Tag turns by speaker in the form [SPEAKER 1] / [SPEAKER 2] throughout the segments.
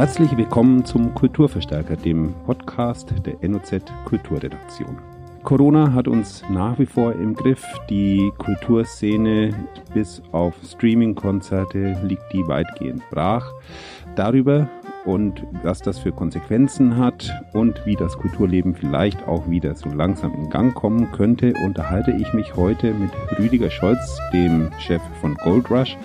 [SPEAKER 1] Herzlich willkommen zum Kulturverstärker, dem Podcast der NOZ Kulturredaktion. Corona hat uns nach wie vor im Griff. Die Kulturszene bis auf Streaming-Konzerte liegt die weitgehend brach. Darüber und was das für Konsequenzen hat und wie das Kulturleben vielleicht auch wieder so langsam in Gang kommen könnte, unterhalte ich mich heute mit Rüdiger Scholz, dem Chef von Gold Rush,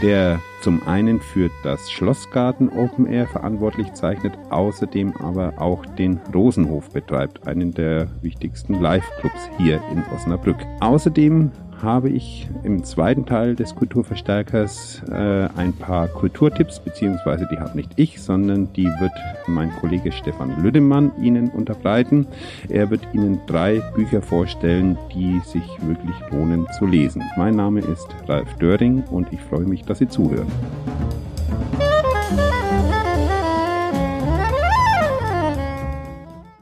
[SPEAKER 1] der zum einen für das Schlossgarten Open Air verantwortlich zeichnet, außerdem aber auch den Rosenhof betreibt, einen der wichtigsten Live-Clubs hier in Osnabrück. Außerdem habe ich im zweiten Teil des Kulturverstärkers äh, ein paar Kulturtipps, beziehungsweise die habe nicht ich, sondern die wird mein Kollege Stefan Lüdemann Ihnen unterbreiten. Er wird Ihnen drei Bücher vorstellen, die sich wirklich lohnen zu lesen. Mein Name ist Ralf Döring und ich freue mich, dass Sie zuhören.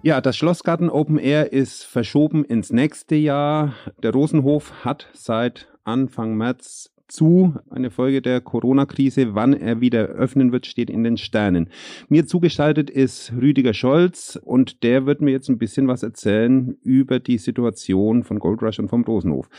[SPEAKER 1] Ja, das Schlossgarten Open Air ist verschoben ins nächste Jahr. Der Rosenhof hat seit Anfang März zu. Eine Folge der Corona-Krise. Wann er wieder öffnen wird, steht in den Sternen. Mir zugeschaltet ist Rüdiger Scholz und der wird mir jetzt ein bisschen was erzählen über die Situation von Gold Rush und vom Rosenhof.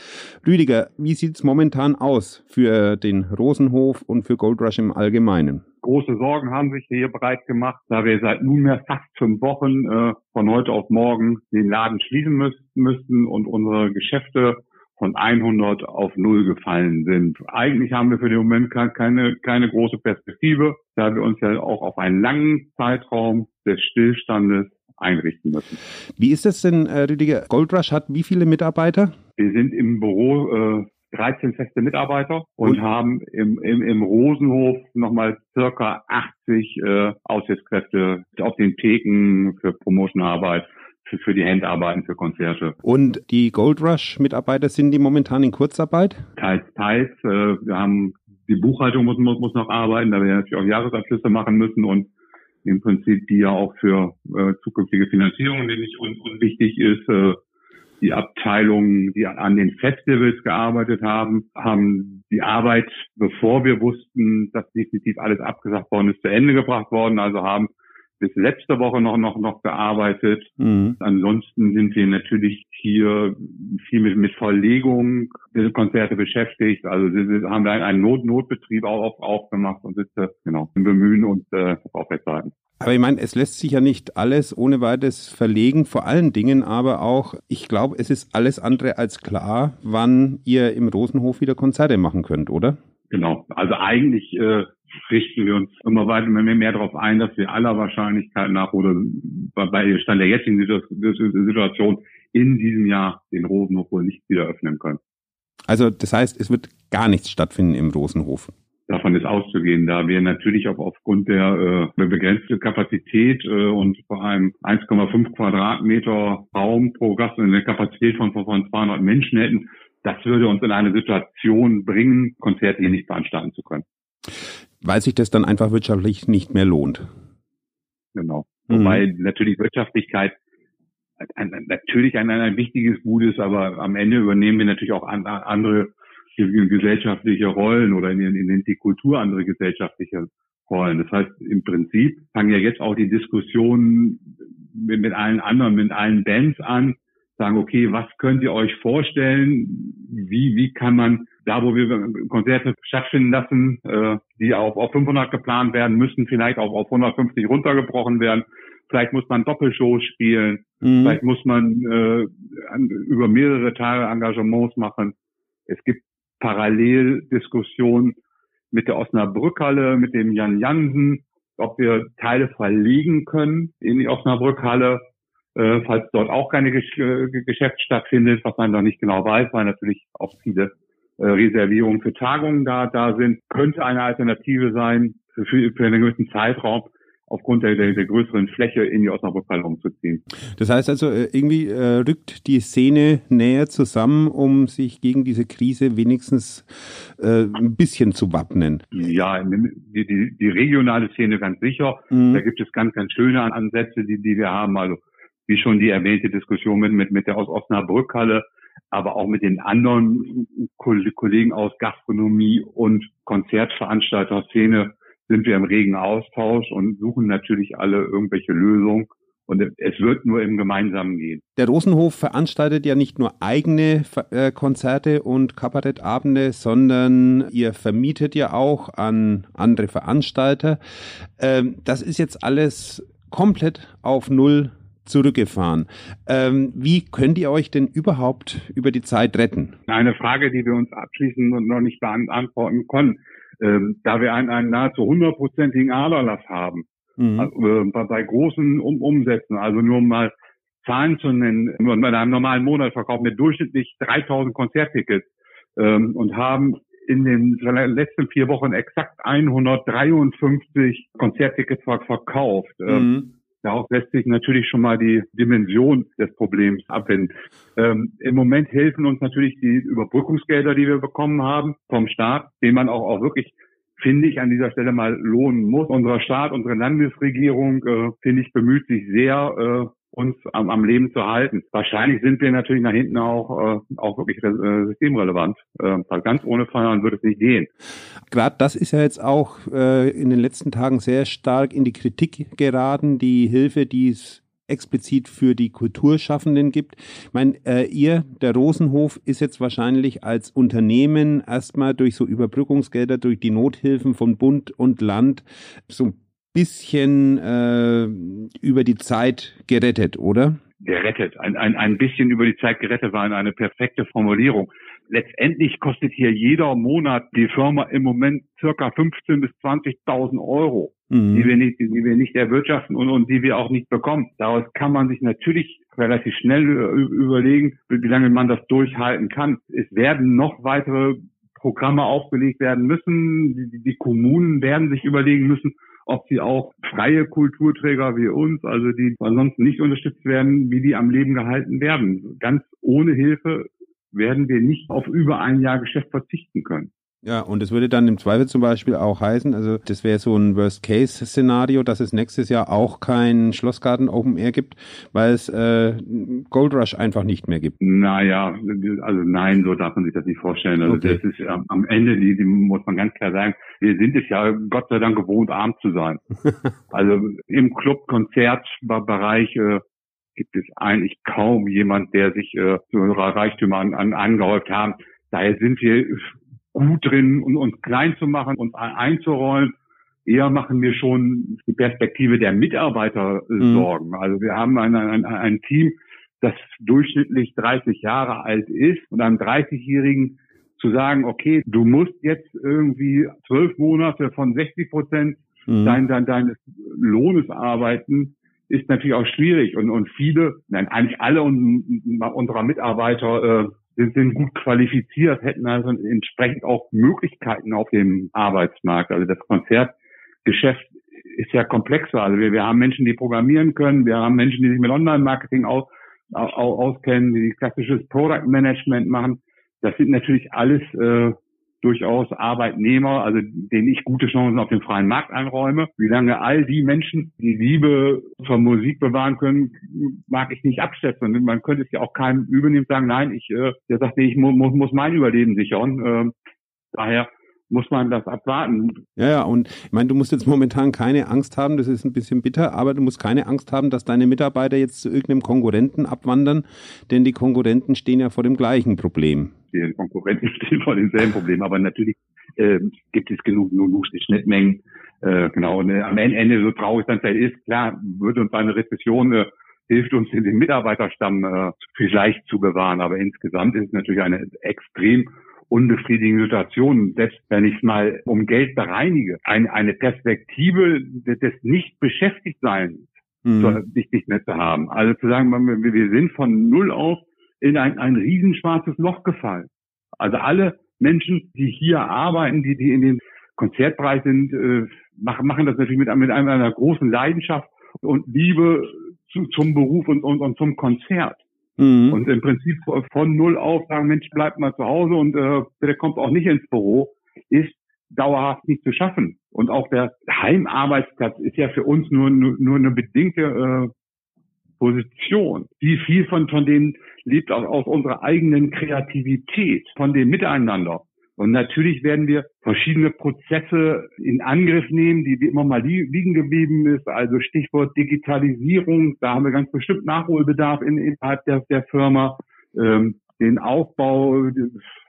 [SPEAKER 1] Rüdiger, wie sieht's momentan aus für den Rosenhof und für Gold Rush im Allgemeinen?
[SPEAKER 2] Große Sorgen haben sich hier breit gemacht, da wir seit nunmehr fast fünf Wochen äh, von heute auf morgen den Laden schließen müssen und unsere Geschäfte von 100 auf null gefallen sind. Eigentlich haben wir für den Moment keine, keine große Perspektive, da wir uns ja auch auf einen langen Zeitraum des Stillstandes einrichten müssen.
[SPEAKER 1] Wie ist das denn, äh, Rüdiger? Goldrush hat wie viele Mitarbeiter?
[SPEAKER 2] Wir sind im Büro äh, 13 feste Mitarbeiter und, und? haben im, im, im Rosenhof nochmal circa 80 äh, Aushilfskräfte auf den Theken für Promotionarbeit für, für die Handarbeiten, für Konzerte.
[SPEAKER 1] Und die Gold Rush-Mitarbeiter sind die momentan in Kurzarbeit?
[SPEAKER 2] Teils, teils. Äh, wir haben die Buchhaltung muss, muss, muss noch arbeiten, da wir natürlich auch Jahresabschlüsse machen müssen und im Prinzip die ja auch für äh, zukünftige Finanzierung nicht un, unwichtig ist. Äh, die Abteilungen, die an den Festivals gearbeitet haben, haben die Arbeit, bevor wir wussten, dass definitiv alles abgesagt worden ist, zu Ende gebracht worden. Also haben bis letzte Woche noch, noch, noch gearbeitet. Mhm. Ansonsten sind wir natürlich hier viel mit, mit Verlegung der Konzerte beschäftigt. Also wir haben da einen Not Notbetrieb auch aufgemacht und sitze genau im Bemühen und äh, aufrechtzuerhalten.
[SPEAKER 1] Aber ich meine, es lässt sich ja nicht alles ohne weiteres verlegen, vor allen Dingen aber auch, ich glaube, es ist alles andere als klar, wann ihr im Rosenhof wieder Konzerte machen könnt, oder?
[SPEAKER 2] Genau. Also eigentlich äh, richten wir uns immer weiter mehr, mehr darauf ein, dass wir aller Wahrscheinlichkeit nach oder bei Stand der jetzigen Situation in diesem Jahr den Rosenhof wohl nicht wieder öffnen können.
[SPEAKER 1] Also das heißt, es wird gar nichts stattfinden im Rosenhof.
[SPEAKER 2] Davon ist auszugehen, da wir natürlich auch aufgrund der äh, begrenzten Kapazität äh, und vor allem 1,5 Quadratmeter Raum pro Gast und eine Kapazität von, von 200 Menschen hätten, das würde uns in eine Situation bringen, Konzerte hier nicht veranstalten zu können
[SPEAKER 1] weil sich das dann einfach wirtschaftlich nicht mehr lohnt.
[SPEAKER 2] Genau. Mhm. Wobei natürlich Wirtschaftlichkeit ein, natürlich ein, ein wichtiges Gut ist, aber am Ende übernehmen wir natürlich auch an, andere gesellschaftliche Rollen oder in, in die Kultur andere gesellschaftliche Rollen. Das heißt, im Prinzip fangen ja jetzt auch die Diskussionen mit, mit allen anderen, mit allen Bands an, sagen, okay, was könnt ihr euch vorstellen? Wie, wie kann man da, wo wir Konzerte stattfinden lassen, äh, die auf, auf 500 geplant werden, müssen vielleicht auch auf 150 runtergebrochen werden. Vielleicht muss man Doppelshows spielen. Mhm. Vielleicht muss man äh, über mehrere Tage Engagements machen. Es gibt Paralleldiskussionen mit der Osnabrückhalle, mit dem Jan Jansen, ob wir Teile verlegen können in die Osnabrückhalle, äh, falls dort auch keine Gesch Geschäft stattfindet, was man noch nicht genau weiß, weil natürlich auch viele Reservierungen für Tagungen da, da sind, könnte eine Alternative sein, für, für einen gewissen Zeitraum aufgrund der, der, der größeren Fläche in die Osnabrückhalle umzuziehen.
[SPEAKER 1] Das heißt also, äh, irgendwie äh, rückt die Szene näher zusammen, um sich gegen diese Krise wenigstens äh, ein bisschen zu wappnen.
[SPEAKER 2] Ja, die, die, die regionale Szene ganz sicher. Mhm. Da gibt es ganz, ganz schöne Ansätze, die, die wir haben. Also wie schon die erwähnte Diskussion mit, mit, mit der Osnabrückhalle aber auch mit den anderen Kollegen aus Gastronomie und Konzertveranstalter-Szene sind wir im regen Austausch und suchen natürlich alle irgendwelche Lösungen. Und es wird nur im Gemeinsamen gehen.
[SPEAKER 1] Der Rosenhof veranstaltet ja nicht nur eigene äh, Konzerte und Kabarettabende, sondern ihr vermietet ja auch an andere Veranstalter. Ähm, das ist jetzt alles komplett auf Null zurückgefahren. Ähm, wie könnt ihr euch denn überhaupt über die Zeit retten?
[SPEAKER 2] Eine Frage, die wir uns abschließend noch nicht beantworten konnten. Ähm, da wir einen, einen nahezu hundertprozentigen Aderlass haben, mhm. äh, bei, bei, großen um Umsätzen, also nur mal Zahlen zu nennen, in einem normalen Monat verkaufen wir durchschnittlich 3000 Konzerttickets ähm, und haben in den letzten vier Wochen exakt 153 Konzerttickets verkauft. Ähm, mhm. Daraus lässt sich natürlich schon mal die Dimension des Problems abwenden. Ähm, Im Moment helfen uns natürlich die Überbrückungsgelder, die wir bekommen haben vom Staat, den man auch, auch wirklich finde ich, an dieser Stelle mal lohnen muss. Unser Staat, unsere Landesregierung, äh, finde ich, bemüht sich sehr, äh, uns am, am Leben zu halten. Wahrscheinlich sind wir natürlich nach hinten auch, äh, auch wirklich äh, systemrelevant. Äh, weil ganz ohne Feiern würde es nicht gehen.
[SPEAKER 1] Gerade das ist ja jetzt auch äh, in den letzten Tagen sehr stark in die Kritik geraten, die Hilfe, die es explizit für die Kulturschaffenden gibt. Ich meine, äh, ihr, der Rosenhof, ist jetzt wahrscheinlich als Unternehmen erstmal durch so Überbrückungsgelder, durch die Nothilfen von Bund und Land so ein bisschen äh, über die Zeit gerettet, oder?
[SPEAKER 2] Gerettet. Ein, ein, ein bisschen über die Zeit gerettet war eine perfekte Formulierung. Letztendlich kostet hier jeder Monat die Firma im Moment circa 15.000 bis 20.000 Euro, mhm. die wir nicht, die wir nicht erwirtschaften und, und die wir auch nicht bekommen. Daraus kann man sich natürlich relativ schnell überlegen, wie lange man das durchhalten kann. Es werden noch weitere Programme aufgelegt werden müssen. Die, die Kommunen werden sich überlegen müssen, ob sie auch freie Kulturträger wie uns, also die ansonsten nicht unterstützt werden, wie die am Leben gehalten werden. Ganz ohne Hilfe werden wir nicht auf über ein Jahr Geschäft verzichten können.
[SPEAKER 1] Ja, und es würde dann im Zweifel zum Beispiel auch heißen, also das wäre so ein Worst-Case-Szenario, dass es nächstes Jahr auch kein Schlossgarten Open Air gibt, weil es äh, Gold Rush einfach nicht mehr gibt.
[SPEAKER 2] Naja, also nein, so darf man sich das nicht vorstellen. Also okay. das ist ähm, am Ende, die, die muss man ganz klar sagen, wir sind es ja Gott sei Dank gewohnt, arm zu sein. also im Club-Konzertbereich äh, gibt es eigentlich kaum jemand, der sich äh, so Reichtümer an, an, angehäuft haben. Daher sind wir gut drin, um uns klein zu machen und einzurollen. Eher machen wir schon die Perspektive der Mitarbeiter äh, mhm. Sorgen. Also wir haben ein, ein, ein Team, das durchschnittlich 30 Jahre alt ist und einem 30-Jährigen zu sagen, okay, du musst jetzt irgendwie zwölf Monate von 60 Prozent mhm. dein, dein, deines Lohnes arbeiten, ist natürlich auch schwierig. Und, und viele, nein, eigentlich alle unserer Mitarbeiter äh, sind, gut qualifiziert, hätten also entsprechend auch Möglichkeiten auf dem Arbeitsmarkt. Also das Konzertgeschäft ist ja komplexer. Also wir, wir haben Menschen, die programmieren können, wir haben Menschen, die sich mit Online-Marketing aus, aus, auskennen, die klassisches Product Management machen. Das sind natürlich alles äh, durchaus Arbeitnehmer, also denen ich gute Chancen auf dem freien Markt einräume. Wie lange all die Menschen die Liebe zur Musik bewahren können, mag ich nicht abschätzen. Man könnte es ja auch keinem übernehmen sagen, nein, ich, äh, der sagt, nee, ich mu muss mein Überleben sichern. Äh, daher muss man das abwarten.
[SPEAKER 1] Ja, ja, und ich meine, du musst jetzt momentan keine Angst haben, das ist ein bisschen bitter, aber du musst keine Angst haben, dass deine Mitarbeiter jetzt zu irgendeinem Konkurrenten abwandern, denn die Konkurrenten stehen ja vor dem gleichen Problem.
[SPEAKER 2] Die Konkurrenten stehen vor demselben Problem, aber natürlich äh, gibt es genug, genug Schnittmengen. Äh, genau, und äh, am Ende, so traurig dann ist, klar, würde uns eine Rezession äh, hilft uns, den Mitarbeiterstamm äh, vielleicht zu bewahren. Aber insgesamt ist es natürlich eine extrem unbefriedigende Situation, selbst wenn ich mal um Geld bereinige, eine, eine Perspektive des Nicht-Beschäftigtseins mhm. nicht, nicht mehr zu haben. Also zu sagen, wir sind von null auf in ein, ein riesenschwarzes Loch gefallen. Also alle Menschen, die hier arbeiten, die, die in den Konzertbereich sind, äh, machen, machen das natürlich mit, mit einer, großen Leidenschaft und Liebe zu, zum Beruf und, und, und zum Konzert. Mhm. Und im Prinzip von null auf sagen, Mensch, bleibt mal zu Hause und äh, der kommt auch nicht ins Büro, ist dauerhaft nicht zu schaffen. Und auch der Heimarbeitsplatz ist ja für uns nur, nur, nur eine bedingte äh, Position. Wie viel von, von denen lebt aus, aus unserer eigenen Kreativität, von dem Miteinander. Und natürlich werden wir verschiedene Prozesse in Angriff nehmen, die immer mal liegen geblieben ist. Also Stichwort Digitalisierung, da haben wir ganz bestimmt Nachholbedarf in, innerhalb der, der Firma. Ähm, den Aufbau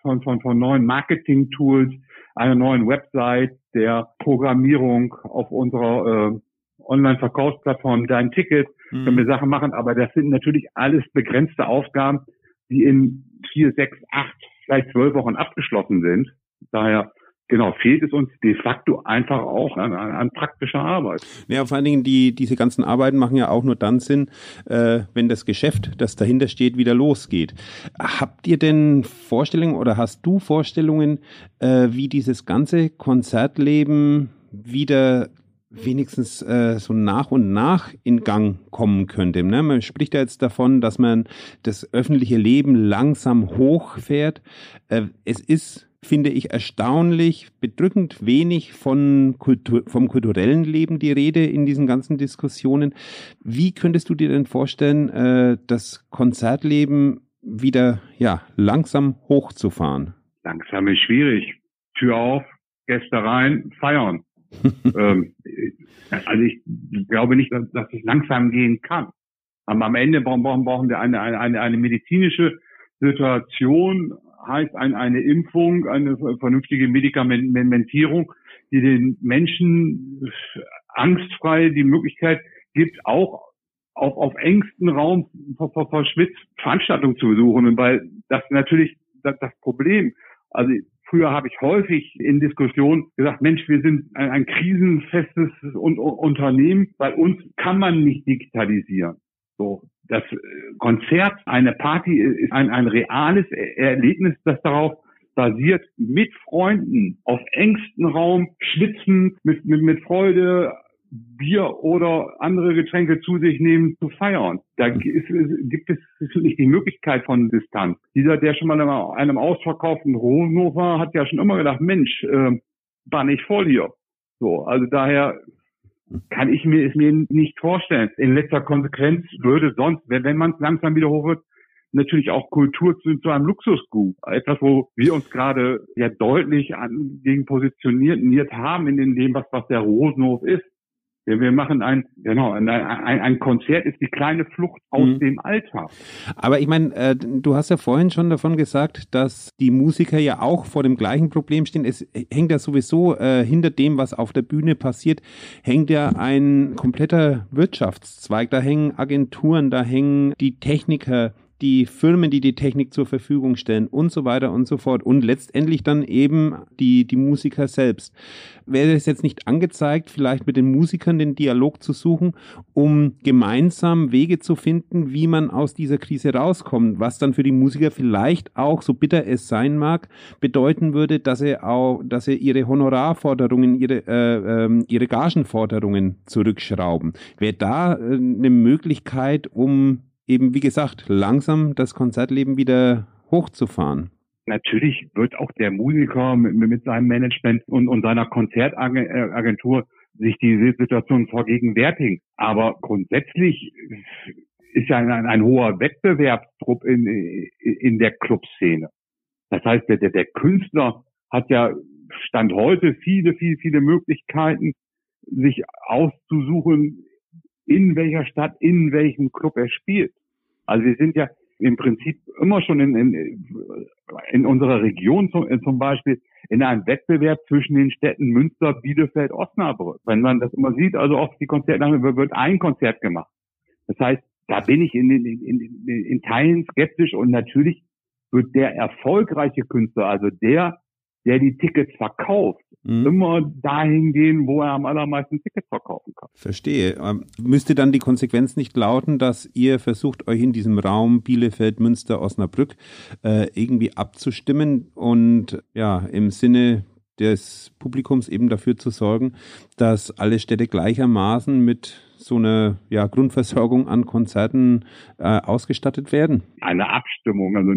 [SPEAKER 2] von, von, von neuen Marketing-Tools, einer neuen Website, der Programmierung auf unserer äh, Online-Verkaufsplattform Dein Ticket. Können wir Sachen machen, aber das sind natürlich alles begrenzte Aufgaben, die in vier, sechs, acht, vielleicht zwölf Wochen abgeschlossen sind. Daher Genau, fehlt es uns de facto einfach auch an, an, an praktischer Arbeit.
[SPEAKER 1] Ja, vor allen Dingen, die, diese ganzen Arbeiten machen ja auch nur dann Sinn, äh, wenn das Geschäft, das dahinter steht, wieder losgeht. Habt ihr denn Vorstellungen oder hast du Vorstellungen, äh, wie dieses ganze Konzertleben wieder wenigstens äh, so nach und nach in Gang kommen könnte. Ne? Man spricht ja jetzt davon, dass man das öffentliche Leben langsam hochfährt. Äh, es ist finde ich erstaunlich bedrückend wenig von Kultur, vom kulturellen Leben die Rede in diesen ganzen Diskussionen. Wie könntest du dir denn vorstellen, äh, das Konzertleben wieder ja langsam hochzufahren?
[SPEAKER 2] Langsam ist schwierig. Tür auf, Gäste rein, feiern. Ähm, also ich glaube nicht, dass, dass es langsam gehen kann. Aber am Ende brauchen, brauchen wir eine, eine, eine medizinische Situation, heißt ein, eine Impfung, eine vernünftige Medikamentierung, die den Menschen angstfrei die Möglichkeit gibt, auch auf, auf engstem Raum verschwitzt Veranstaltungen zu besuchen. Und weil das natürlich das, das Problem, also Früher habe ich häufig in Diskussionen gesagt, Mensch, wir sind ein, ein krisenfestes Unternehmen, bei uns kann man nicht digitalisieren. So, das äh, Konzert, eine Party ist ein, ein reales Erlebnis, das darauf basiert, mit Freunden auf engstem Raum schwitzen, mit, mit, mit Freude Bier oder andere Getränke zu sich nehmen, zu feiern. Da ist, gibt es nicht die Möglichkeit von Distanz. Dieser, der schon mal in einem ausverkauften Rohnhof war, hat ja schon immer gedacht, Mensch, äh, war nicht voll hier. So, also daher kann ich mir es mir nicht vorstellen. In letzter Konsequenz würde sonst, wenn, wenn man es langsam wieder hoch wird, natürlich auch Kultur zu, zu einem Luxusgut. Etwas, wo wir uns gerade ja deutlich an, gegen positioniert haben in dem, was, was der Rosenhof ist. Ja, wir machen ein, genau, ein, ein, ein Konzert ist die kleine Flucht aus mhm. dem Alltag.
[SPEAKER 1] Aber ich meine, äh, du hast ja vorhin schon davon gesagt, dass die Musiker ja auch vor dem gleichen Problem stehen. Es hängt ja sowieso äh, hinter dem, was auf der Bühne passiert, hängt ja ein kompletter Wirtschaftszweig. Da hängen Agenturen, da hängen die Techniker, die Firmen, die die Technik zur Verfügung stellen und so weiter und so fort und letztendlich dann eben die, die Musiker selbst. Wäre es jetzt nicht angezeigt, vielleicht mit den Musikern den Dialog zu suchen, um gemeinsam Wege zu finden, wie man aus dieser Krise rauskommt, was dann für die Musiker vielleicht auch, so bitter es sein mag, bedeuten würde, dass sie auch, dass sie ihre Honorarforderungen, ihre, äh, äh, ihre Gagenforderungen zurückschrauben. Wäre da äh, eine Möglichkeit, um eben, wie gesagt, langsam das Konzertleben wieder hochzufahren.
[SPEAKER 2] Natürlich wird auch der Musiker mit, mit seinem Management und, und seiner Konzertagentur sich die Situation vergegenwärtigen. Aber grundsätzlich ist ja ein, ein hoher Wettbewerbsdruck in, in der Clubszene. Das heißt, der, der Künstler hat ja Stand heute viele, viele, viele Möglichkeiten, sich auszusuchen, in welcher Stadt, in welchem Club er spielt. Also wir sind ja im Prinzip immer schon in, in, in unserer Region zum, zum Beispiel in einem Wettbewerb zwischen den Städten Münster, Bielefeld, Osnabrück. Wenn man das immer sieht, also oft die Konzerte, wird ein Konzert gemacht. Das heißt, da bin ich in, in, in, in Teilen skeptisch und natürlich wird der erfolgreiche Künstler, also der, der die Tickets verkauft, mhm. immer dahin gehen, wo er am allermeisten Tickets verkaufen kann.
[SPEAKER 1] Verstehe. Ähm, müsste dann die Konsequenz nicht lauten, dass ihr versucht, euch in diesem Raum Bielefeld, Münster, Osnabrück äh, irgendwie abzustimmen und ja, im Sinne des Publikums eben dafür zu sorgen, dass alle Städte gleichermaßen mit so einer ja, Grundversorgung an Konzerten äh, ausgestattet werden?
[SPEAKER 2] Eine Abstimmung, also,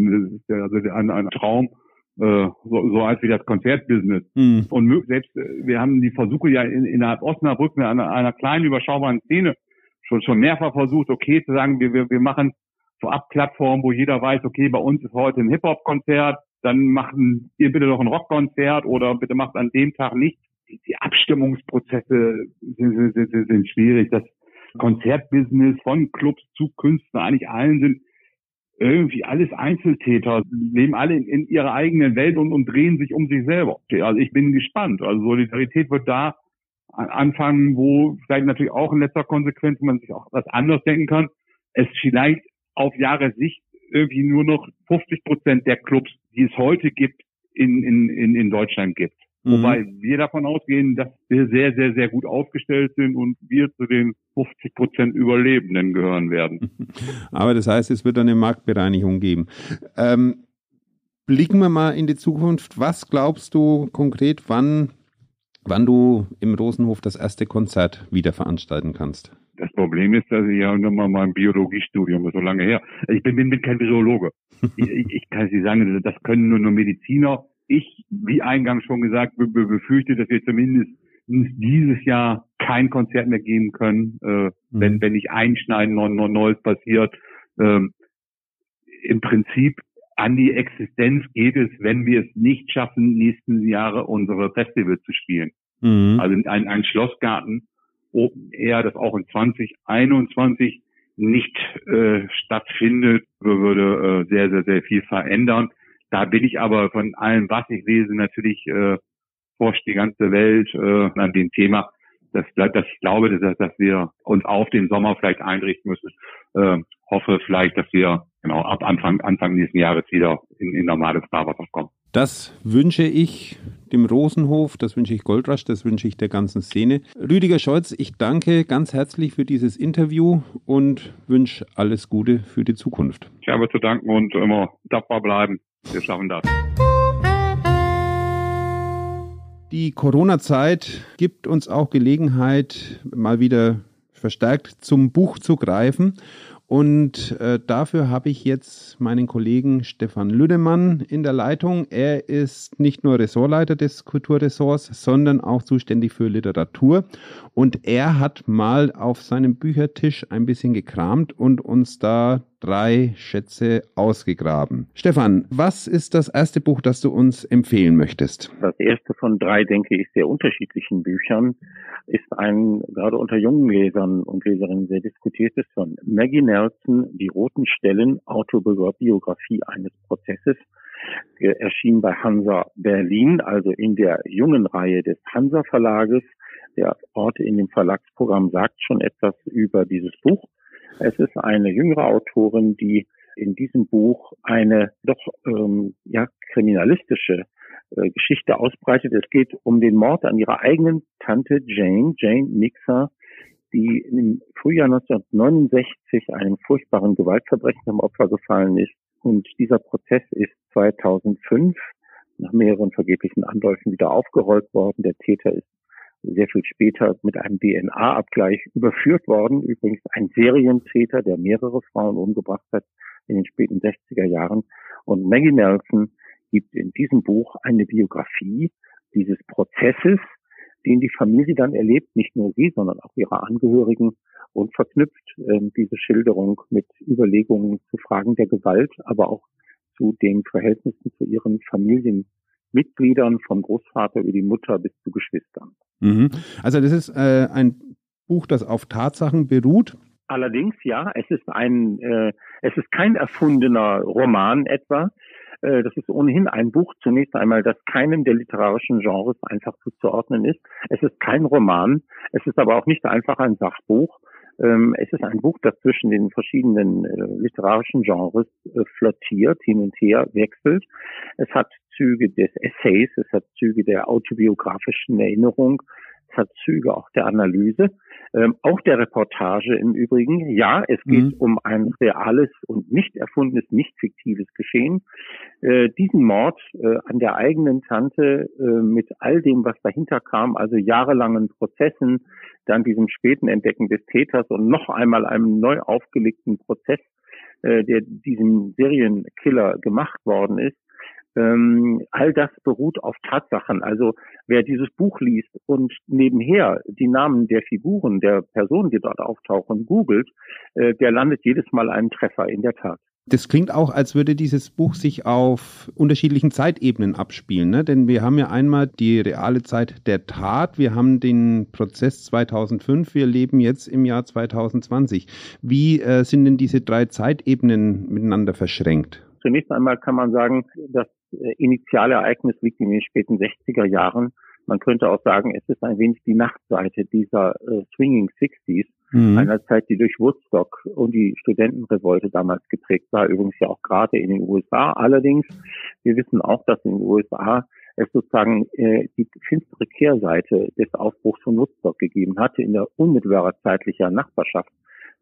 [SPEAKER 2] also ein, ein Traum, äh, so, so als wie das Konzertbusiness. Mhm. Und selbst äh, wir haben die Versuche ja in, innerhalb Osnabrück mit einer, einer kleinen überschaubaren Szene schon schon mehrfach versucht, okay zu sagen, wir wir, wir machen vorab Plattformen, wo jeder weiß, okay, bei uns ist heute ein Hip Hop Konzert, dann machen ihr bitte doch ein Rockkonzert oder bitte macht an dem Tag nichts. Die Abstimmungsprozesse sind, sind, sind, sind schwierig. Das Konzertbusiness von Clubs zu Künstlern, eigentlich allen sind irgendwie alles Einzeltäter, leben alle in, in ihrer eigenen Welt und, und drehen sich um sich selber. Also ich bin gespannt. Also Solidarität wird da anfangen, wo vielleicht natürlich auch in letzter Konsequenz man sich auch was anderes denken kann. Es vielleicht auf Jahre Sicht irgendwie nur noch 50 Prozent der Clubs, die es heute gibt, in, in, in, in Deutschland gibt. Mhm. Wobei wir davon ausgehen, dass wir sehr, sehr, sehr gut aufgestellt sind und wir zu den 50 Prozent Überlebenden gehören werden.
[SPEAKER 1] Aber das heißt, es wird eine Marktbereinigung geben. Ähm, blicken wir mal in die Zukunft. Was glaubst du konkret, wann, wann du im Rosenhof das erste Konzert wieder veranstalten kannst?
[SPEAKER 2] Das Problem ist, dass ich ja nochmal mein Biologiestudium ist so lange her. Ich bin, bin, bin kein Biologe. ich, ich, ich kann Sie sagen, das können nur, nur Mediziner ich, wie eingangs schon gesagt, be befürchte, dass wir zumindest dieses Jahr kein Konzert mehr geben können, äh, mhm. wenn, wenn nicht einschneiden noch, noch Neues passiert. Ähm, Im Prinzip an die Existenz geht es, wenn wir es nicht schaffen, nächsten Jahre unsere Festivals zu spielen. Mhm. Also ein, ein Schlossgarten Open Air, das auch in 2021 nicht äh, stattfindet, würde äh, sehr, sehr, sehr viel verändern. Da bin ich aber von allem, was ich lese, natürlich äh, forscht die ganze Welt äh, an dem Thema. Das, dass ich glaube, dass, dass wir uns auf den Sommer vielleicht einrichten müssen. Äh, hoffe vielleicht, dass wir genau ab Anfang, Anfang nächsten Jahres wieder in, in normales Fahrwasser kommen.
[SPEAKER 1] Das wünsche ich dem Rosenhof, das wünsche ich Goldrasch, das wünsche ich der ganzen Szene. Rüdiger Scholz, ich danke ganz herzlich für dieses Interview und wünsche alles Gute für die Zukunft.
[SPEAKER 2] Ich habe zu danken und immer tapfer bleiben. Wir schaffen das.
[SPEAKER 1] Die Corona-Zeit gibt uns auch Gelegenheit, mal wieder verstärkt zum Buch zu greifen. Und äh, dafür habe ich jetzt meinen Kollegen Stefan Lüdemann in der Leitung. Er ist nicht nur Ressortleiter des Kulturressorts, sondern auch zuständig für Literatur. Und er hat mal auf seinem Büchertisch ein bisschen gekramt und uns da drei Schätze ausgegraben. Stefan, was ist das erste Buch, das du uns empfehlen möchtest?
[SPEAKER 3] Das erste von drei, denke ich, sehr unterschiedlichen Büchern ist ein gerade unter jungen Lesern und Leserinnen sehr diskutiertes von Maggie Nelson, Die roten Stellen, Autobiografie eines Prozesses, erschien bei Hansa Berlin, also in der jungen Reihe des Hansa Verlages. Der Ort in dem Verlagsprogramm sagt schon etwas über dieses Buch. Es ist eine jüngere Autorin, die in diesem Buch eine doch ähm, ja kriminalistische äh, Geschichte ausbreitet. Es geht um den Mord an ihrer eigenen Tante Jane, Jane Mixer, die im Frühjahr 1969 einem furchtbaren Gewaltverbrechen zum Opfer gefallen ist. Und dieser Prozess ist 2005 nach mehreren vergeblichen Anläufen wieder aufgerollt worden. Der Täter ist sehr viel später mit einem DNA-Abgleich überführt worden. Übrigens ein Serientäter, der mehrere Frauen umgebracht hat in den späten 60er Jahren. Und Maggie Nelson gibt in diesem Buch eine Biografie dieses Prozesses, den die Familie dann erlebt, nicht nur sie, sondern auch ihre Angehörigen und verknüpft äh, diese Schilderung mit Überlegungen zu Fragen der Gewalt, aber auch zu den Verhältnissen zu ihren Familienmitgliedern, vom Großvater über die Mutter bis zu Geschwistern.
[SPEAKER 1] Mhm. Also das ist äh, ein Buch, das auf Tatsachen beruht.
[SPEAKER 3] Allerdings ja, es ist ein, äh, es ist kein erfundener Roman etwa, äh, das ist ohnehin ein Buch zunächst einmal, das keinem der literarischen Genres einfach zuzuordnen ist. Es ist kein Roman, es ist aber auch nicht einfach ein Sachbuch. Ähm, es ist ein Buch, das zwischen den verschiedenen äh, literarischen Genres äh, flottiert, hin und her wechselt. Es hat Züge des Essays, es hat Züge der autobiografischen Erinnerung, es hat Züge auch der Analyse. Ähm, auch der Reportage im Übrigen. Ja, es geht mhm. um ein reales und nicht erfundenes, nicht fiktives Geschehen. Äh, diesen Mord äh, an der eigenen Tante äh, mit all dem, was dahinter kam, also jahrelangen Prozessen, dann diesem späten Entdecken des Täters und noch einmal einem neu aufgelegten Prozess, äh, der diesem Serienkiller gemacht worden ist, ähm, all das beruht auf Tatsachen. Also wer dieses Buch liest und nebenher die Namen der Figuren, der Personen, die dort auftauchen, googelt, äh, der landet jedes Mal einen Treffer, in der Tat.
[SPEAKER 1] Das klingt auch, als würde dieses Buch sich auf unterschiedlichen Zeitebenen abspielen, ne? denn wir haben ja einmal die reale Zeit der Tat, wir haben den Prozess 2005, wir leben jetzt im Jahr 2020. Wie äh, sind denn diese drei Zeitebenen miteinander verschränkt?
[SPEAKER 3] Zunächst einmal kann man sagen, das äh, initiale Ereignis liegt in den späten 60er Jahren. Man könnte auch sagen, es ist ein wenig die Nachtseite dieser äh, Swinging Sixties, mhm. einer Zeit, die durch Woodstock und die Studentenrevolte damals geprägt war, übrigens ja auch gerade in den USA. Allerdings, wir wissen auch, dass in den USA es sozusagen äh, die finstere Kehrseite des Aufbruchs von Woodstock gegeben hatte in der unmittelbarer zeitlicher Nachbarschaft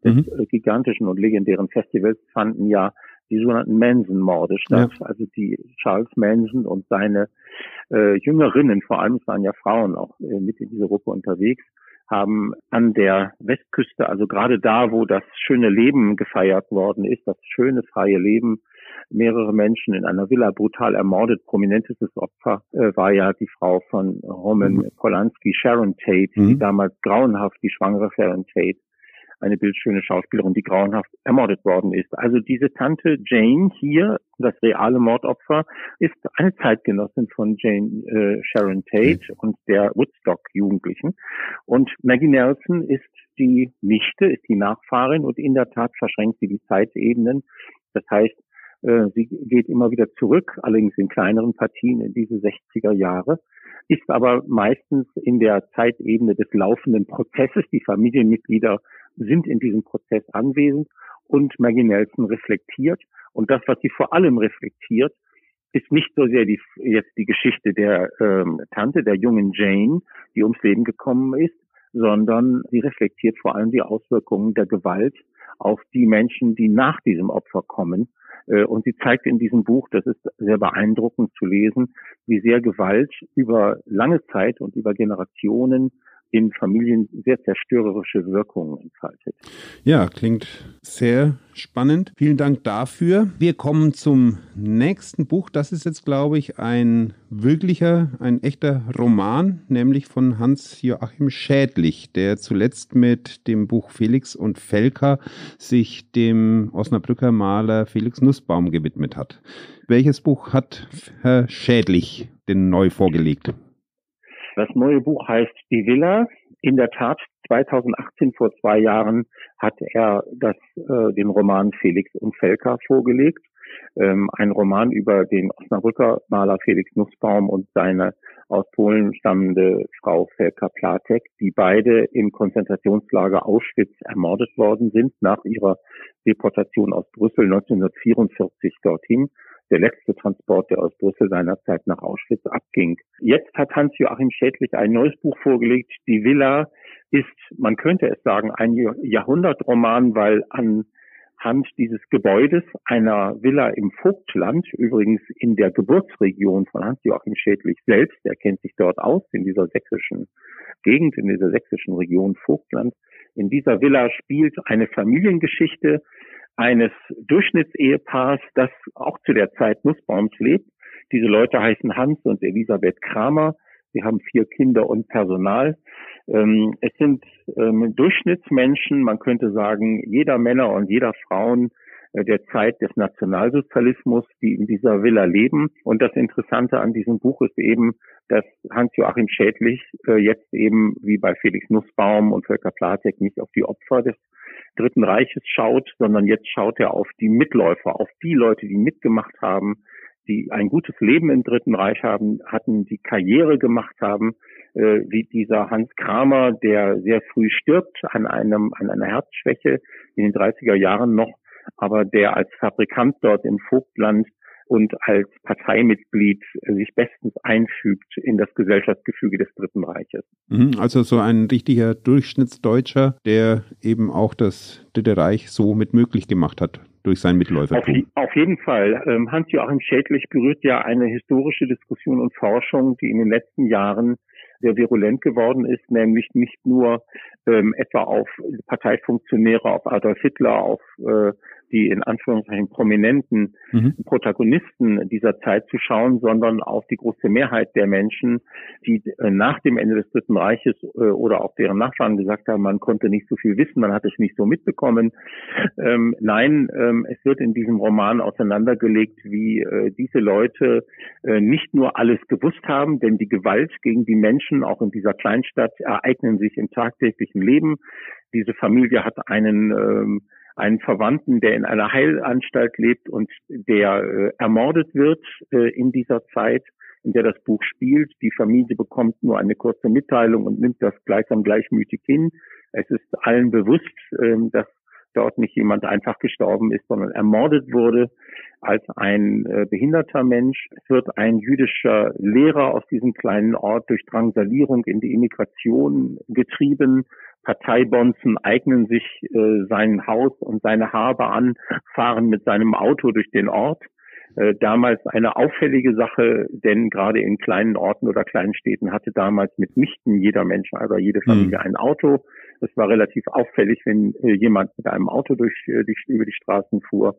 [SPEAKER 3] des mhm. äh, gigantischen und legendären Festivals fanden ja die sogenannten Manson-Morde statt. Ja. Also die Charles Manson und seine äh, Jüngerinnen, vor allem es waren ja Frauen auch äh, mit in dieser Gruppe unterwegs, haben an der Westküste, also gerade da, wo das schöne Leben gefeiert worden ist, das schöne freie Leben, mehrere Menschen in einer Villa brutal ermordet. Prominentestes Opfer äh, war ja die Frau von Roman mhm. Polanski, Sharon Tate, mhm. die damals grauenhaft, die schwangere Sharon Tate, eine bildschöne Schauspielerin, die grauenhaft ermordet worden ist. Also diese Tante Jane hier, das reale Mordopfer, ist eine Zeitgenossin von Jane äh, Sharon Tate mhm. und der Woodstock-Jugendlichen. Und Maggie Nelson ist die Nichte, ist die Nachfahrin und in der Tat verschränkt sie die Zeitebenen. Das heißt, äh, sie geht immer wieder zurück, allerdings in kleineren Partien in diese 60er Jahre ist aber meistens in der Zeitebene des laufenden Prozesses. Die Familienmitglieder sind in diesem Prozess anwesend und Maggie Nelson reflektiert. Und das, was sie vor allem reflektiert, ist nicht so sehr die, jetzt die Geschichte der ähm, Tante, der jungen Jane, die ums Leben gekommen ist, sondern sie reflektiert vor allem die Auswirkungen der Gewalt auf die Menschen, die nach diesem Opfer kommen. Äh, und sie zeigt in diesem Buch, das ist sehr beeindruckend zu lesen, wie sehr Gewalt über lange Zeit und über Generationen in Familien sehr zerstörerische Wirkungen entfaltet.
[SPEAKER 1] Ja, klingt sehr spannend. Vielen Dank dafür. Wir kommen zum nächsten Buch. Das ist jetzt, glaube ich, ein wirklicher, ein echter Roman, nämlich von Hans-Joachim Schädlich, der zuletzt mit dem Buch Felix und Felker sich dem Osnabrücker Maler Felix Nussbaum gewidmet hat. Welches Buch hat Herr Schädlich denn neu vorgelegt?
[SPEAKER 3] Das neue Buch heißt Die Villa. In der Tat, 2018, vor zwei Jahren, hat er das, äh, den Roman Felix und Felker vorgelegt. Ähm, ein Roman über den Osnabrücker Maler Felix Nussbaum und seine aus Polen stammende Frau Felka Platek, die beide im Konzentrationslager Auschwitz ermordet worden sind nach ihrer Deportation aus Brüssel 1944 dorthin der letzte Transport, der aus Brüssel seinerzeit nach Auschwitz abging. Jetzt hat Hans-Joachim Schädlich ein neues Buch vorgelegt. Die Villa ist, man könnte es sagen, ein Jahrhundertroman, weil anhand dieses Gebäudes einer Villa im Vogtland, übrigens in der Geburtsregion von Hans-Joachim Schädlich selbst, er kennt sich dort aus, in dieser sächsischen Gegend, in dieser sächsischen Region Vogtland, in dieser Villa spielt eine Familiengeschichte, eines Durchschnittsehepaars, das auch zu der Zeit Nussbaums lebt. Diese Leute heißen Hans und Elisabeth Kramer. Sie haben vier Kinder und Personal. Ähm, es sind ähm, Durchschnittsmenschen, man könnte sagen, jeder Männer und jeder Frauen der Zeit des Nationalsozialismus, die in dieser Villa leben. Und das Interessante an diesem Buch ist eben, dass Hans-Joachim Schädlich äh, jetzt eben wie bei Felix Nussbaum und Völker Platek nicht auf die Opfer des Dritten Reiches schaut, sondern jetzt schaut er auf die Mitläufer, auf die Leute, die mitgemacht haben, die ein gutes Leben im Dritten Reich haben, hatten, die Karriere gemacht haben, äh, wie dieser Hans Kramer, der sehr früh stirbt an einem, an einer Herzschwäche in den 30er Jahren noch, aber der als Fabrikant dort im Vogtland und als Parteimitglied sich bestens einfügt in das Gesellschaftsgefüge des Dritten Reiches.
[SPEAKER 1] Mhm, also so ein richtiger Durchschnittsdeutscher, der eben auch das Dritte Reich so mit möglich gemacht hat durch sein Mitläufertum.
[SPEAKER 3] Auf, auf jeden Fall. Ähm, Hans-Joachim Schädlich berührt ja eine historische Diskussion und Forschung, die in den letzten Jahren sehr virulent geworden ist, nämlich nicht nur ähm, etwa auf Parteifunktionäre, auf Adolf Hitler, auf äh, die in Anführungszeichen prominenten mhm. Protagonisten dieser Zeit zu schauen, sondern auf die große Mehrheit der Menschen, die äh, nach dem Ende des Dritten Reiches äh, oder auch deren Nachfahren gesagt haben, man konnte nicht so viel wissen, man hat es nicht so mitbekommen. Ähm, nein, ähm, es wird in diesem Roman auseinandergelegt, wie äh, diese Leute äh, nicht nur alles gewusst haben, denn die Gewalt gegen die Menschen auch in dieser Kleinstadt ereignen sich im tagtäglichen Leben. Diese Familie hat einen ähm, einen Verwandten, der in einer Heilanstalt lebt und der äh, ermordet wird äh, in dieser Zeit, in der das Buch spielt. Die Familie bekommt nur eine kurze Mitteilung und nimmt das gleichsam gleichmütig hin. Es ist allen bewusst, äh, dass dort nicht jemand einfach gestorben ist, sondern ermordet wurde als ein äh, behinderter Mensch. Es wird ein jüdischer Lehrer aus diesem kleinen Ort durch Drangsalierung in die Immigration getrieben Parteibonzen eignen sich äh, sein Haus und seine Habe an, fahren mit seinem Auto durch den Ort. Äh, damals eine auffällige Sache, denn gerade in kleinen Orten oder kleinen Städten hatte damals mitnichten jeder Mensch, aber jede hm. Familie ein Auto. Es war relativ auffällig, wenn äh, jemand mit einem Auto durch, äh, die, über die Straßen fuhr.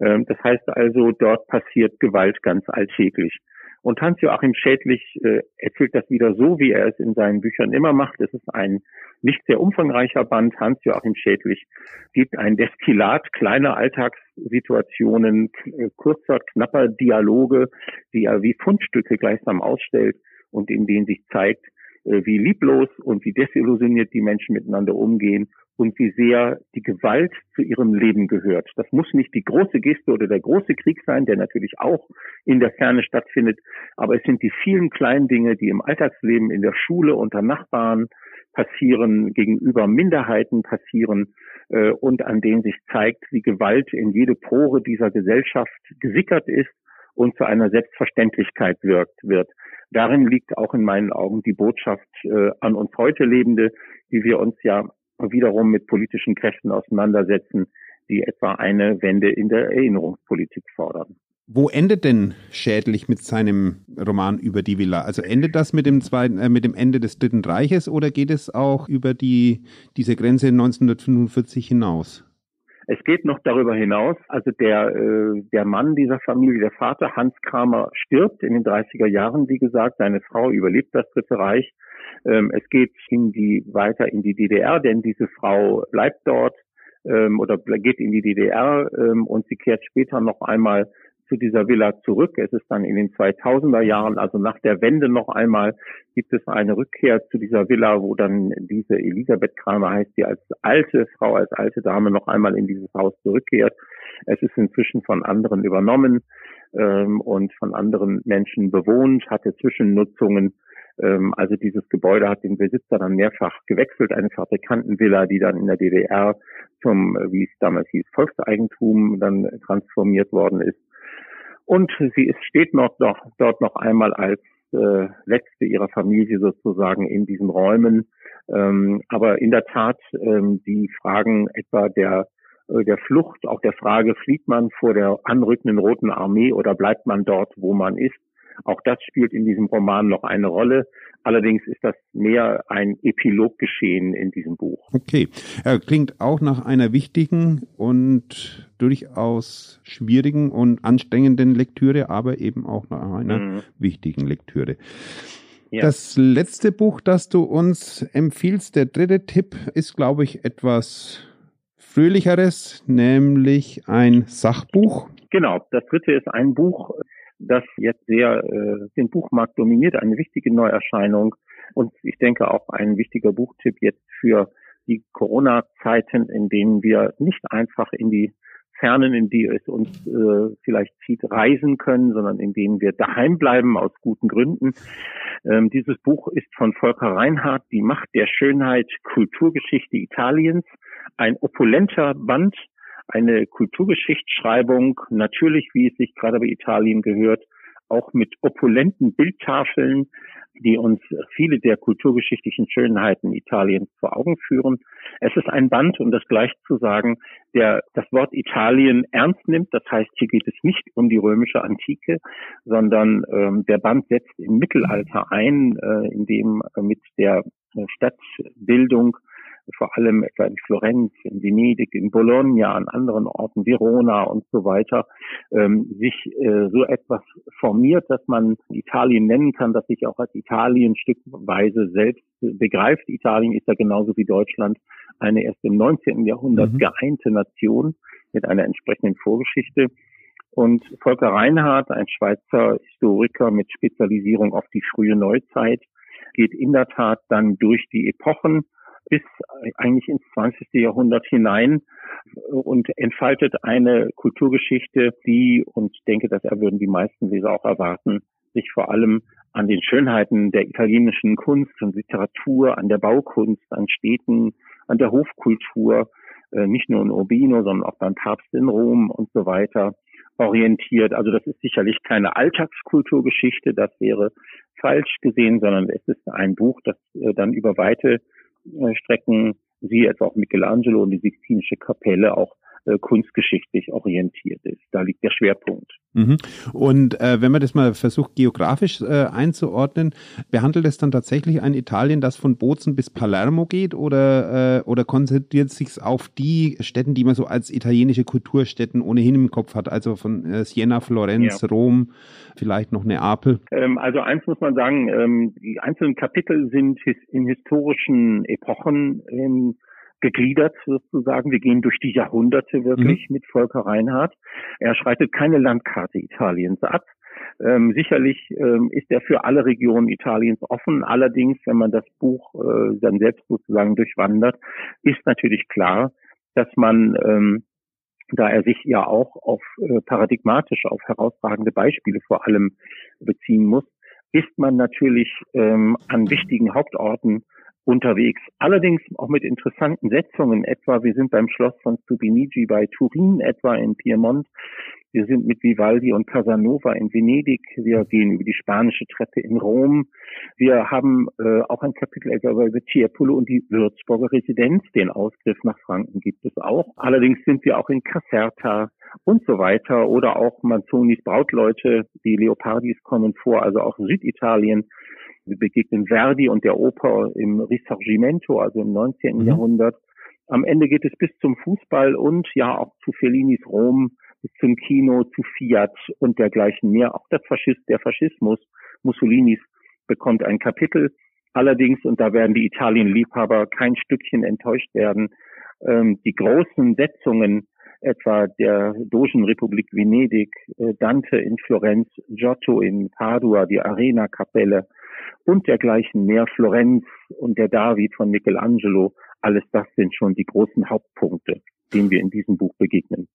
[SPEAKER 3] Ähm, das heißt also, dort passiert Gewalt ganz alltäglich. Und Hans-Joachim Schädlich äh, erzählt das wieder so, wie er es in seinen Büchern immer macht. Es ist ein nicht sehr umfangreicher Band. Hans-Joachim Schädlich gibt ein Destillat kleiner Alltagssituationen, äh, kurzer, knapper Dialoge, die er wie Fundstücke gleichsam ausstellt und in denen sich zeigt, wie lieblos und wie desillusioniert die Menschen miteinander umgehen und wie sehr die Gewalt zu ihrem Leben gehört. Das muss nicht die große Geste oder der große Krieg sein, der natürlich auch in der Ferne stattfindet, aber es sind die vielen kleinen Dinge, die im Alltagsleben, in der Schule, unter Nachbarn passieren, gegenüber Minderheiten passieren äh, und an denen sich zeigt, wie Gewalt in jede Pore dieser Gesellschaft gesickert ist und zu einer Selbstverständlichkeit wirkt, wird. Darin liegt auch in meinen Augen die Botschaft äh, an uns heute Lebende, die wir uns ja wiederum mit politischen Kräften auseinandersetzen, die etwa eine Wende in der Erinnerungspolitik fordern.
[SPEAKER 1] Wo endet denn Schädlich mit seinem Roman über die Villa? Also endet das mit dem zweiten, äh, mit dem Ende des Dritten Reiches oder geht es auch über die, diese Grenze 1945 hinaus?
[SPEAKER 3] Es geht noch darüber hinaus. Also der, äh, der Mann dieser Familie, der Vater Hans Kramer, stirbt in den 30er Jahren, wie gesagt. Seine Frau überlebt das Dritte Reich. Ähm, es geht in die, weiter in die DDR, denn diese Frau bleibt dort ähm, oder geht in die DDR ähm, und sie kehrt später noch einmal zu dieser Villa zurück. Es ist dann in den 2000er Jahren, also nach der Wende noch einmal, gibt es eine Rückkehr zu dieser Villa, wo dann diese Elisabeth Kramer heißt, die als alte Frau, als alte Dame noch einmal in dieses Haus zurückkehrt. Es ist inzwischen von anderen übernommen ähm, und von anderen Menschen bewohnt, hatte Zwischennutzungen ähm, also dieses Gebäude hat den Besitzer dann mehrfach gewechselt, eine Fabrikantenvilla, die dann in der DDR zum, wie es damals hieß, Volkseigentum dann transformiert worden ist. Und sie ist, steht noch, noch dort noch einmal als äh, letzte ihrer Familie sozusagen in diesen Räumen. Ähm, aber in der Tat, ähm, die Fragen etwa der äh, der Flucht, auch der Frage, flieht man vor der anrückenden Roten Armee oder bleibt man dort, wo man ist, auch das spielt in diesem Roman noch eine Rolle. Allerdings ist das mehr ein Epiloggeschehen in diesem Buch.
[SPEAKER 1] Okay, er klingt auch nach einer wichtigen und durchaus schwierigen und anstrengenden Lektüre, aber eben auch nach einer mhm. wichtigen Lektüre. Ja. Das letzte Buch, das du uns empfiehlst, der dritte Tipp, ist, glaube ich, etwas fröhlicheres, nämlich ein Sachbuch.
[SPEAKER 3] Genau, das dritte ist ein Buch, das jetzt sehr äh, den Buchmarkt dominiert, eine wichtige Neuerscheinung und ich denke auch ein wichtiger Buchtipp jetzt für die Corona-Zeiten, in denen wir nicht einfach in die Fernen, in die es uns äh, vielleicht zieht, reisen können, sondern in denen wir daheim bleiben aus guten Gründen. Ähm, dieses Buch ist von Volker Reinhardt, Die Macht der Schönheit, Kulturgeschichte Italiens, ein opulenter Band, eine Kulturgeschichtsschreibung, natürlich, wie es sich gerade bei Italien gehört, auch mit opulenten Bildtafeln, die uns viele der kulturgeschichtlichen Schönheiten Italiens vor Augen führen. Es ist ein Band, um das gleich zu sagen, der das Wort Italien ernst nimmt. Das heißt, hier geht es nicht um die römische Antike, sondern ähm, der Band setzt im Mittelalter ein, äh, in dem äh, mit der Stadtbildung vor allem etwa in Florenz, in Venedig, in Bologna, an anderen Orten, Verona und so weiter, ähm, sich äh, so etwas formiert, dass man Italien nennen kann, dass sich auch als Italien stückweise selbst begreift. Italien ist ja genauso wie Deutschland eine erst im 19. Jahrhundert mhm. geeinte Nation mit einer entsprechenden Vorgeschichte. Und Volker Reinhardt, ein Schweizer Historiker mit Spezialisierung auf die frühe Neuzeit, geht in der Tat dann durch die Epochen bis eigentlich ins 20. Jahrhundert hinein und entfaltet eine Kulturgeschichte, die, und ich denke, das würden die meisten Leser auch erwarten, sich vor allem an den Schönheiten der italienischen Kunst und Literatur, an der Baukunst, an Städten, an der Hofkultur, äh, nicht nur in Urbino, sondern auch beim Papst in Rom und so weiter orientiert. Also das ist sicherlich keine Alltagskulturgeschichte, das wäre falsch gesehen, sondern es ist ein Buch, das äh, dann über weite Strecken, wie etwa auch Michelangelo und die Sixtinische Kapelle auch äh, kunstgeschichtlich orientiert ist. Da liegt der Schwerpunkt.
[SPEAKER 1] Mhm. Und äh, wenn man das mal versucht, geografisch äh, einzuordnen, behandelt es dann tatsächlich ein Italien, das von Bozen bis Palermo geht oder, äh, oder konzentriert sich auf die Städten, die man so als italienische Kulturstätten ohnehin im Kopf hat, also von äh, Siena, Florenz, ja. Rom, vielleicht noch Neapel?
[SPEAKER 3] Ähm, also eins muss man sagen, ähm, die einzelnen Kapitel sind his in historischen Epochen ähm, gegliedert sozusagen. Wir gehen durch die Jahrhunderte wirklich mhm. mit Volker Reinhardt. Er schreitet keine Landkarte Italiens ab. Ähm, sicherlich ähm, ist er für alle Regionen Italiens offen. Allerdings, wenn man das Buch äh, dann selbst sozusagen durchwandert, ist natürlich klar, dass man, ähm, da er sich ja auch auf äh, paradigmatisch auf herausragende Beispiele vor allem beziehen muss, ist man natürlich ähm, an wichtigen Hauptorten unterwegs. Allerdings auch mit interessanten Setzungen. Etwa, wir sind beim Schloss von Stupinigi bei Turin, etwa in Piemont. Wir sind mit Vivaldi und Casanova in Venedig. Wir gehen über die spanische Treppe in Rom. Wir haben äh, auch ein Kapitel etwa über Tiepolo und die Würzburger Residenz. Den Ausgriff nach Franken gibt es auch. Allerdings sind wir auch in Caserta und so weiter oder auch Manzonis Brautleute. Die Leopardis kommen vor, also auch Süditalien wir begegnen Verdi und der Oper im Risorgimento, also im 19. Mhm. Jahrhundert. Am Ende geht es bis zum Fußball und ja auch zu Fellinis Rom, bis zum Kino, zu Fiat und dergleichen mehr. Auch das Faschist, der Faschismus Mussolinis bekommt ein Kapitel. Allerdings, und da werden die Italien-Liebhaber kein Stückchen enttäuscht werden, ähm, die großen Setzungen etwa der Dogenrepublik Venedig, äh, Dante in Florenz, Giotto in Padua, die Arena-Kapelle, und dergleichen mehr, Florenz und der David von Michelangelo, alles das sind schon die großen Hauptpunkte, denen wir in diesem Buch begegnen.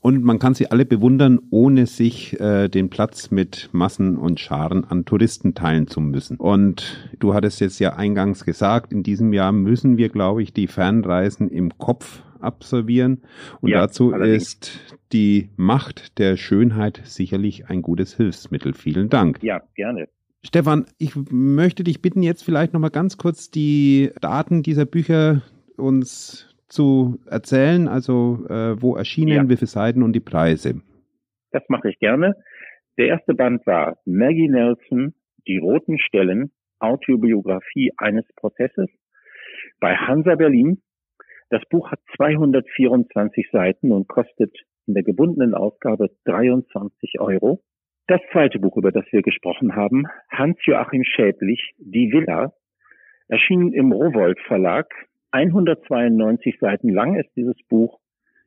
[SPEAKER 1] Und man kann sie alle bewundern, ohne sich äh, den Platz mit Massen und Scharen an Touristen teilen zu müssen. Und du hattest jetzt ja eingangs gesagt, in diesem Jahr müssen wir, glaube ich, die Fernreisen im Kopf absolvieren. Und ja, dazu allerdings. ist die Macht der Schönheit sicherlich ein gutes Hilfsmittel. Vielen Dank.
[SPEAKER 3] Ja, gerne.
[SPEAKER 1] Stefan, ich möchte dich bitten, jetzt vielleicht nochmal ganz kurz die Daten dieser Bücher uns zu erzählen, also äh, wo erschienen, ja. wie viele Seiten und die Preise.
[SPEAKER 3] Das mache ich gerne. Der erste Band war Maggie Nelson, Die roten Stellen, Autobiografie eines Prozesses bei Hansa Berlin. Das Buch hat 224 Seiten und kostet in der gebundenen Ausgabe 23 Euro. Das zweite Buch, über das wir gesprochen haben, Hans-Joachim Schädlich, Die Villa, erschien im Rowold Verlag. 192 Seiten lang ist dieses Buch.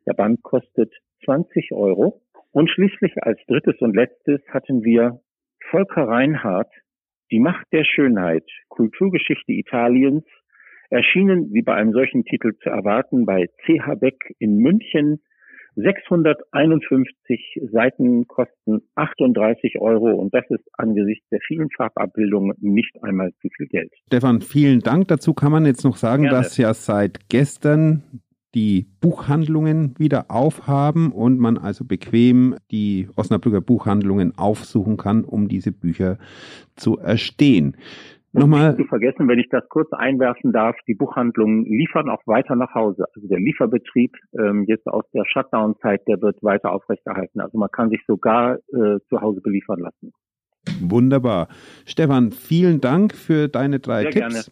[SPEAKER 3] Der Band kostet 20 Euro. Und schließlich als drittes und letztes hatten wir Volker Reinhardt, Die Macht der Schönheit, Kulturgeschichte Italiens, erschienen, wie bei einem solchen Titel zu erwarten, bei CH Beck in München 651 Seiten kosten 38 Euro und das ist angesichts der vielen Farbabbildungen nicht einmal zu viel Geld.
[SPEAKER 1] Stefan, vielen Dank. Dazu kann man jetzt noch sagen, Gerne. dass ja seit gestern die Buchhandlungen wieder aufhaben und man also bequem die Osnabrücker Buchhandlungen aufsuchen kann, um diese Bücher zu erstehen.
[SPEAKER 3] Nochmal. Nicht zu vergessen, wenn ich das kurz einwerfen darf, die Buchhandlungen liefern auch weiter nach Hause. Also der Lieferbetrieb ähm, jetzt aus der Shutdown-Zeit, der wird weiter aufrechterhalten. Also man kann sich sogar äh, zu Hause beliefern lassen.
[SPEAKER 1] Wunderbar. Stefan, vielen Dank für deine drei Sehr Tipps. Gerne.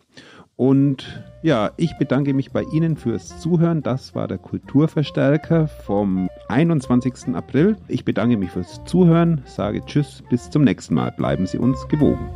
[SPEAKER 1] Und ja, ich bedanke mich bei Ihnen fürs Zuhören. Das war der Kulturverstärker vom 21. April. Ich bedanke mich fürs Zuhören, sage Tschüss, bis zum nächsten Mal. Bleiben Sie uns gewogen.